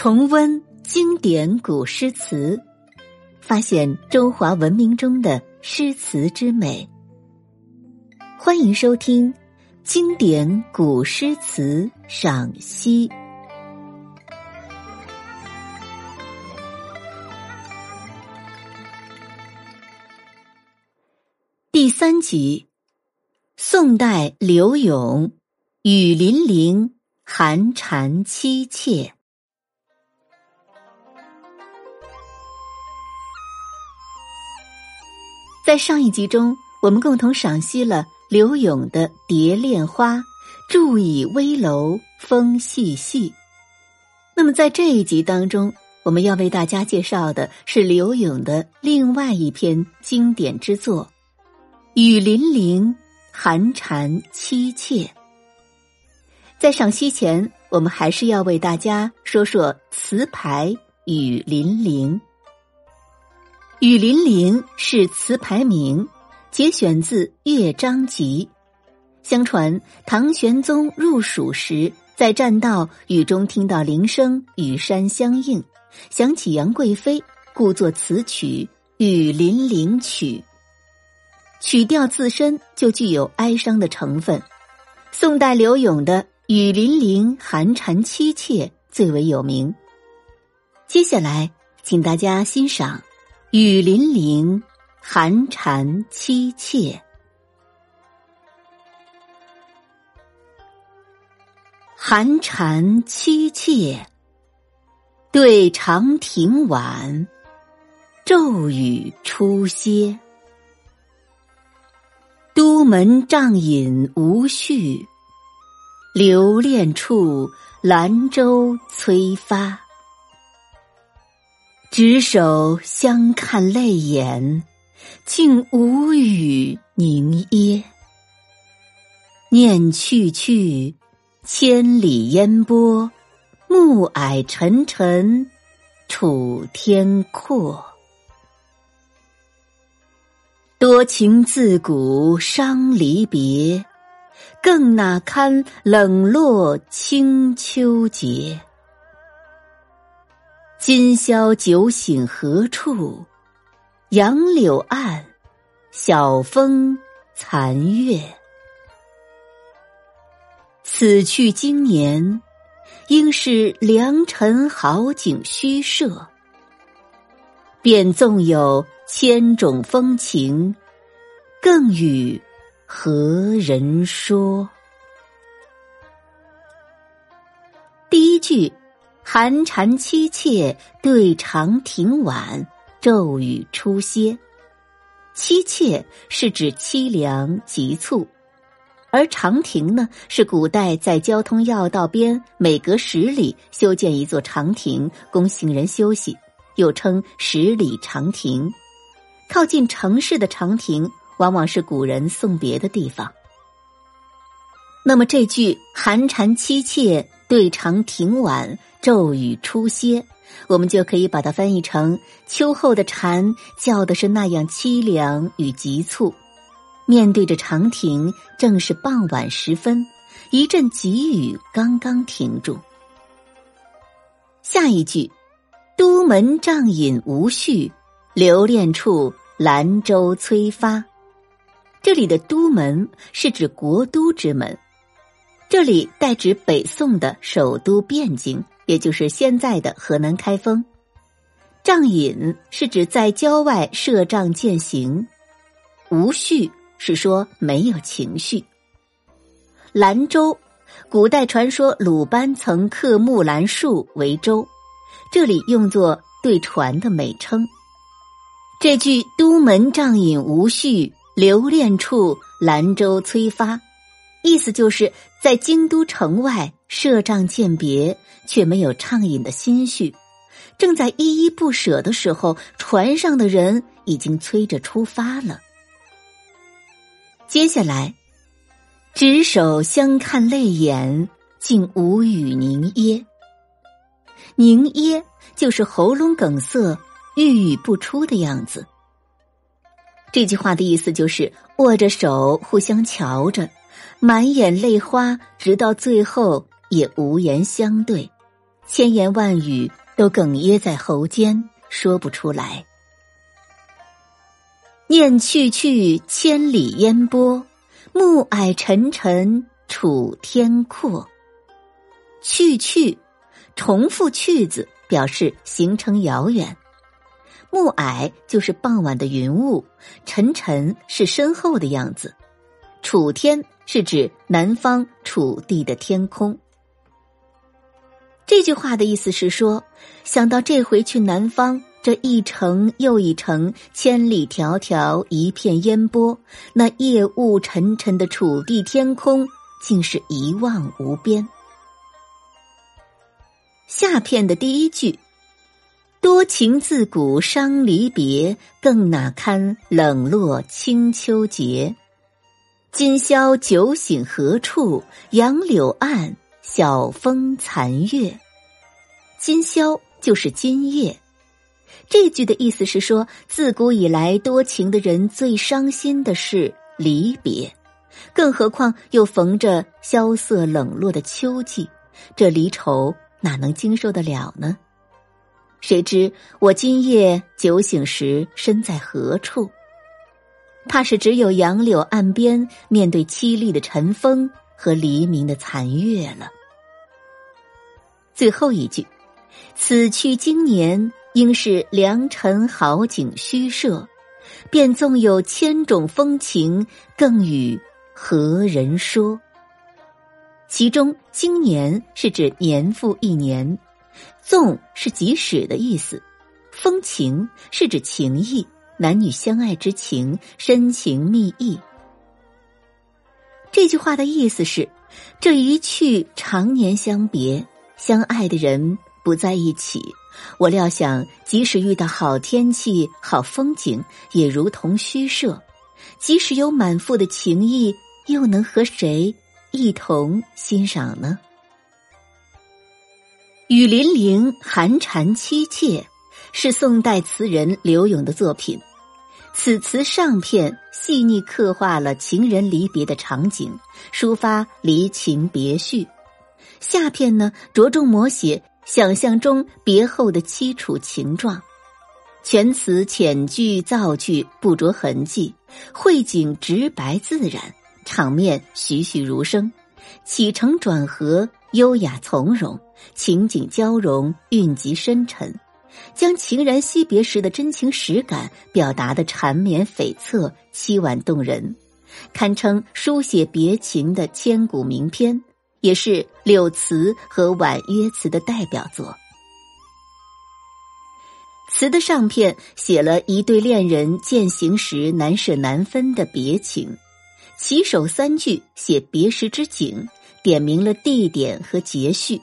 重温经典古诗词，发现中华文明中的诗词之美。欢迎收听《经典古诗词赏析》第三集：宋代柳永《雨霖铃·寒蝉凄切》。在上一集中，我们共同赏析了柳永的《蝶恋花》，伫倚危楼风细细。那么，在这一集当中，我们要为大家介绍的是柳永的另外一篇经典之作《雨霖铃·寒蝉凄切》。在赏析前，我们还是要为大家说说词牌《雨霖铃》。《雨霖铃》是词牌名，节选自《乐章集》。相传唐玄宗入蜀时，在栈道雨中听到铃声，与山相应，想起杨贵妃，故作此曲《雨霖铃曲》。曲调自身就具有哀伤的成分。宋代柳永的《雨霖铃·寒蝉凄切》最为有名。接下来，请大家欣赏。雨霖铃，寒蝉凄切。寒蝉凄切，对长亭晚，骤雨初歇。都门帐饮无绪，留恋处，兰舟催发。执手相看泪眼，竟无语凝噎。念去去，千里烟波，暮霭沉沉，楚天阔。多情自古伤离别，更那堪冷落清秋节。今宵酒醒何处？杨柳岸，晓风残月。此去经年，应是良辰好景虚设。便纵有千种风情，更与何人说？第一句。寒蝉凄切，对长亭晚，骤雨初歇。凄切是指凄凉急促，而长亭呢，是古代在交通要道边每隔十里修建一座长亭，供行人休息，又称十里长亭。靠近城市的长亭，往往是古人送别的地方。那么这句寒蝉凄切。对长亭晚，骤雨初歇，我们就可以把它翻译成：秋后的蝉叫的是那样凄凉与急促。面对着长亭，正是傍晚时分，一阵急雨刚刚停住。下一句：都门帐饮无绪，留恋处，兰舟催发。这里的都门是指国都之门。这里代指北宋的首都汴京，也就是现在的河南开封。帐饮是指在郊外设帐践行，无绪是说没有情绪。兰州，古代传说鲁班曾刻木兰树为舟，这里用作对船的美称。这句“都门帐饮无绪，留恋处，兰舟催发”。意思就是在京都城外设帐饯别，却没有畅饮的心绪；正在依依不舍的时候，船上的人已经催着出发了。接下来，执手相看泪眼，竟无语凝噎。凝噎就是喉咙梗塞、欲语不出的样子。这句话的意思就是握着手，互相瞧着。满眼泪花，直到最后也无言相对，千言万语都哽咽在喉间，说不出来。念去去，千里烟波，暮霭沉沉，楚天阔。去去，重复去字，表示行程遥远。暮霭就是傍晚的云雾，沉沉是身后的样子。楚天是指南方楚地的天空。这句话的意思是说，想到这回去南方，这一程又一程，千里迢迢，一片烟波，那夜雾沉沉的楚地天空，竟是一望无边。下片的第一句。多情自古伤离别，更哪堪冷落清秋节。今宵酒醒何处？杨柳岸，晓风残月。今宵就是今夜。这句的意思是说，自古以来多情的人最伤心的是离别，更何况又逢着萧瑟冷落的秋季，这离愁哪能经受得了呢？谁知我今夜酒醒时身在何处？怕是只有杨柳岸边，面对凄厉的晨风和黎明的残月了。最后一句：“此去经年，应是良辰好景虚设，便纵有千种风情，更与何人说？”其中“经年”是指年复一年。纵是即使的意思，风情是指情谊，男女相爱之情，深情蜜意。这句话的意思是，这一去常年相别，相爱的人不在一起。我料想，即使遇到好天气、好风景，也如同虚设；即使有满腹的情意，又能和谁一同欣赏呢？雨霖铃，寒蝉凄切，是宋代词人刘永的作品。此词上片细腻刻画了情人离别的场景，抒发离情别绪；下片呢，着重描写想象中别后的凄楚情状。全词浅句造句，不着痕迹，绘景直白自然，场面栩栩如生，起承转合优雅从容。情景交融，蕴极深沉，将情人惜别时的真情实感表达的缠绵悱恻、凄婉动人，堪称书写别情的千古名篇，也是柳词和婉约词的代表作。词的上片写了一对恋人渐行时难舍难分的别情，起首三句写别时之景，点明了地点和节序。《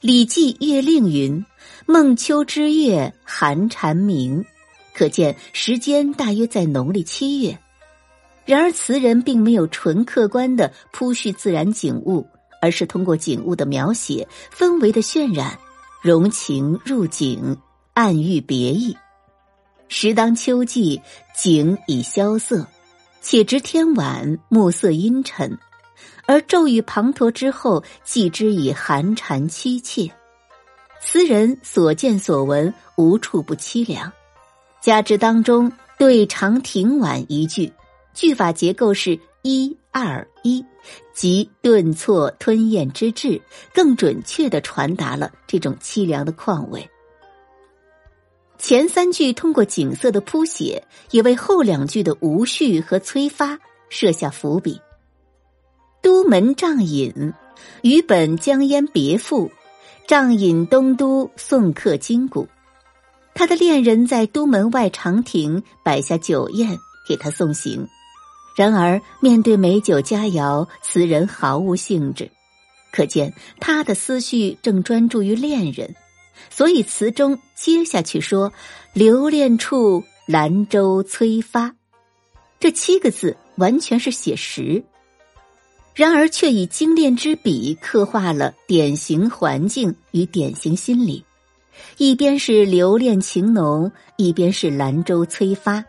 礼记·月令》云：“孟秋之月，寒蝉鸣。”可见时间大约在农历七月。然而词人并没有纯客观的铺叙自然景物，而是通过景物的描写、氛围的渲染，融情入景，暗喻别意。时当秋季，景已萧瑟，且值天晚，暮色阴沉。而骤雨滂沱之后，寄之以寒蝉凄切。词人所见所闻，无处不凄凉。加之当中对长亭晚一句，句法结构是一二一，即顿挫吞咽之志，更准确的传达了这种凄凉的况味。前三句通过景色的铺写，也为后两句的无序和催发设下伏笔。都门帐饮，与本江淹别赋。仗饮东都，送客金谷。他的恋人在都门外长亭摆下酒宴给他送行。然而面对美酒佳肴，词人毫无兴致，可见他的思绪正专注于恋人。所以词中接下去说：“留恋处，兰舟催发。”这七个字完全是写实。然而，却以精炼之笔刻画了典型环境与典型心理，一边是留恋情浓，一边是兰州催发，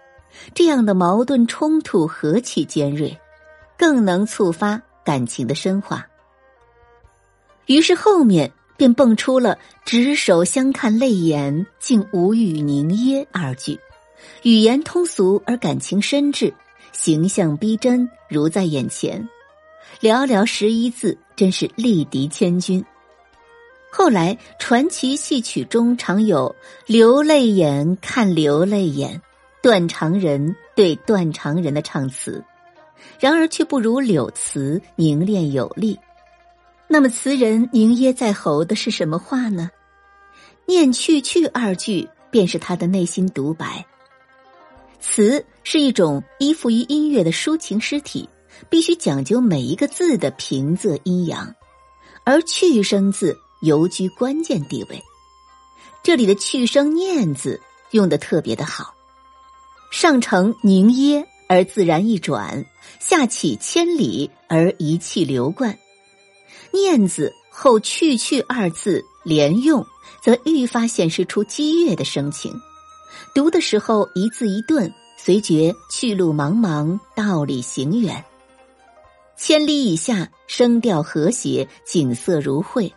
这样的矛盾冲突何其尖锐，更能触发感情的深化。于是后面便蹦出了“执手相看泪眼，竟无语凝噎”二句，语言通俗而感情深挚，形象逼真，如在眼前。寥寥十一字，真是力敌千军。后来传奇戏曲中常有“流泪眼看流泪眼，断肠人对断肠人”的唱词，然而却不如柳词凝练有力。那么词人凝噎在喉的是什么话呢？“念去去”二句便是他的内心独白。词是一种依附于音乐的抒情诗体，必须讲究每一个字的平仄阴阳，而去声字。尤居关键地位，这里的去声念字用的特别的好，上承凝噎而自然一转，下起千里而一气流贯。念字后去去二字连用，则愈发显示出激越的声情。读的时候一字一顿，随觉去路茫茫，道理行远。千里以下，声调和谐，景色如绘。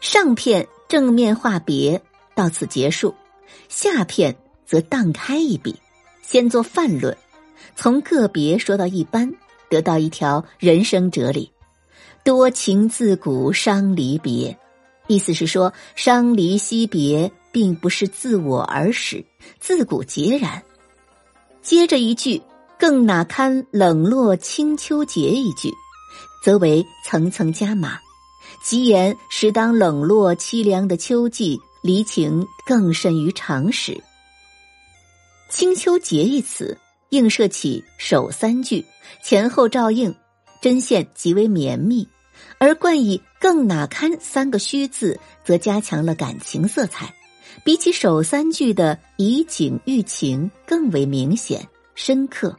上片正面画别到此结束，下片则荡开一笔，先做泛论，从个别说到一般，得到一条人生哲理：多情自古伤离别。意思是说，伤离惜别并不是自我而始，自古皆然。接着一句，更哪堪冷落清秋节一句，则为层层加码。吉言时当冷落凄凉的秋季，离情更甚于常时。清秋节一词映射起首三句前后照应，针线极为绵密；而冠以更哪堪三个虚字，则加强了感情色彩，比起首三句的以景喻情更为明显深刻。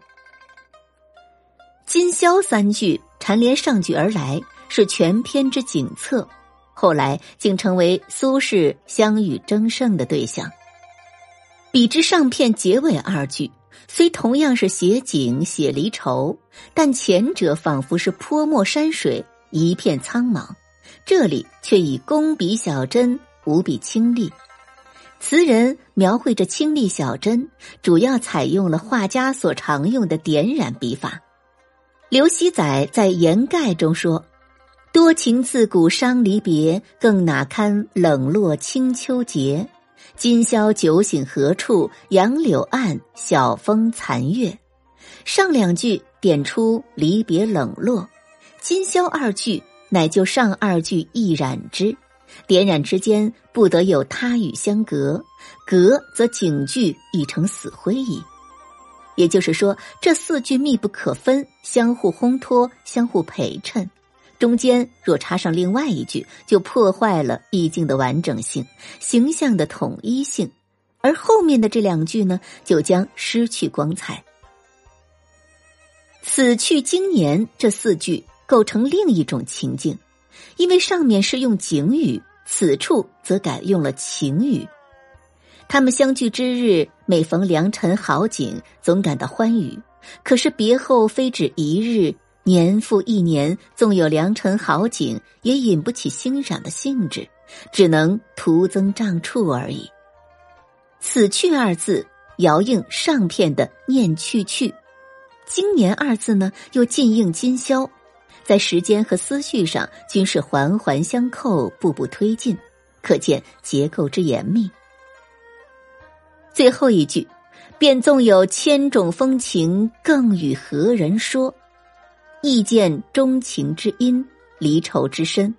今宵三句缠连上句而来。是全篇之景策，后来竟成为苏轼相与争胜的对象。比之上片结尾二句，虽同样是写景写离愁，但前者仿佛是泼墨山水，一片苍茫；这里却以工笔小针，无比清丽。词人描绘着清丽小针，主要采用了画家所常用的点染笔法。刘熙载在言盖中说。多情自古伤离别，更哪堪冷落清秋节？今宵酒醒何处？杨柳岸，晓风残月。上两句点出离别冷落，今宵二句乃就上二句一染之，点染之间不得有他语相隔，隔则景句已成死灰矣。也就是说，这四句密不可分，相互烘托，相互陪衬。中间若插上另外一句，就破坏了意境的完整性、形象的统一性，而后面的这两句呢，就将失去光彩。此去经年这四句构成另一种情境，因为上面是用景语，此处则改用了情语。他们相聚之日，每逢良辰好景，总感到欢愉；可是别后非止一日。年复一年，纵有良辰好景，也引不起欣赏的兴致，只能徒增障处而已。此去二字遥应上片的念去去，今年二字呢又近应今宵，在时间和思绪上均是环环相扣，步步推进，可见结构之严密。最后一句，便纵有千种风情，更与何人说？意见钟情之音，离愁之深，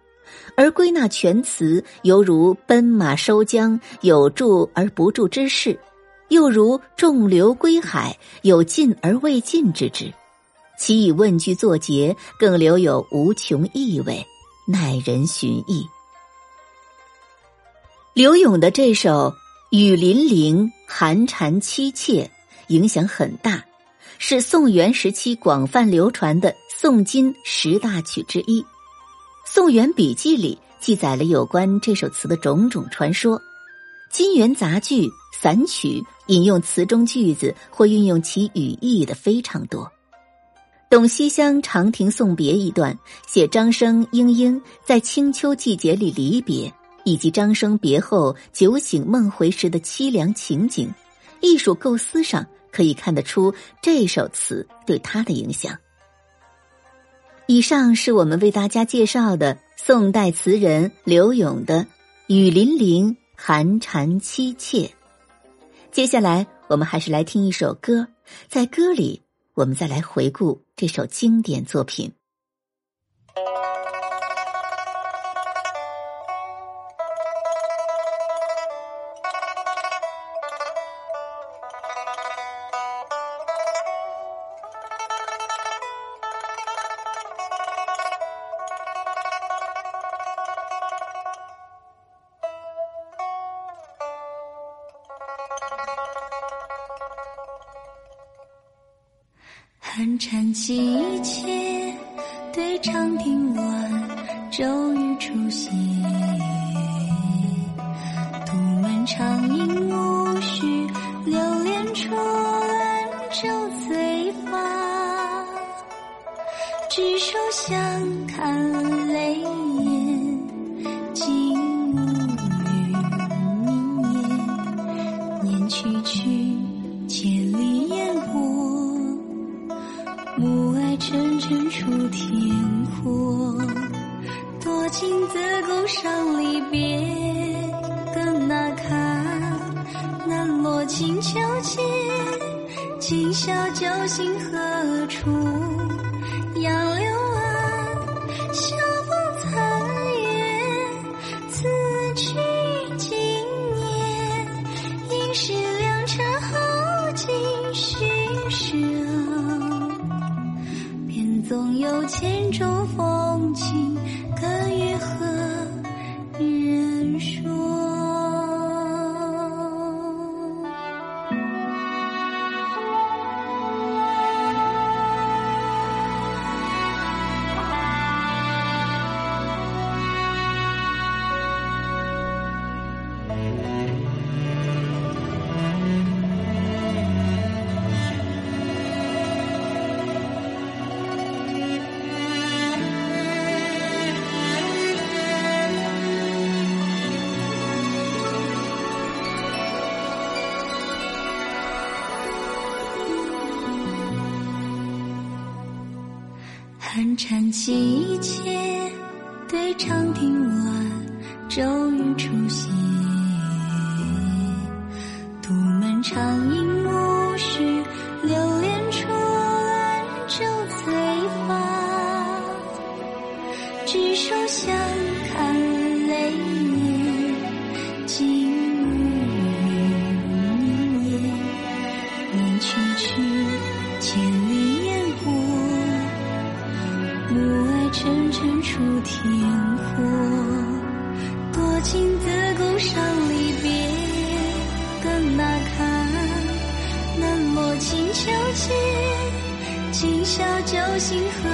而归纳全词，犹如奔马收缰，有住而不住之势，又如众流归海，有尽而未尽之志。其以问句作结，更留有无穷意味，耐人寻绎。刘勇的这首《雨霖铃》寒蝉凄切，影响很大。是宋元时期广泛流传的宋金十大曲之一，《宋元笔记》里记载了有关这首词的种种传说。金元杂剧、散曲引用词中句子或运用其语义的非常多。董西厢长亭送别一段，写张生、莺莺在清秋季节里离别，以及张生别后酒醒梦回时的凄凉情景。艺术构思上可以看得出这首词对他的影响。以上是我们为大家介绍的宋代词人柳永的《雨霖铃·寒蝉凄切》。接下来，我们还是来听一首歌，在歌里，我们再来回顾这首经典作品。寒蝉凄切，对长亭晚，骤雨初歇。暮霭沉沉出天阔，多情自古伤离别，更那堪南落清秋节，今宵酒醒何处？寒蝉凄切，对长亭晚，骤雨初歇。出天阔，多情自古伤离别，更那堪，冷落清秋节，今宵酒醒何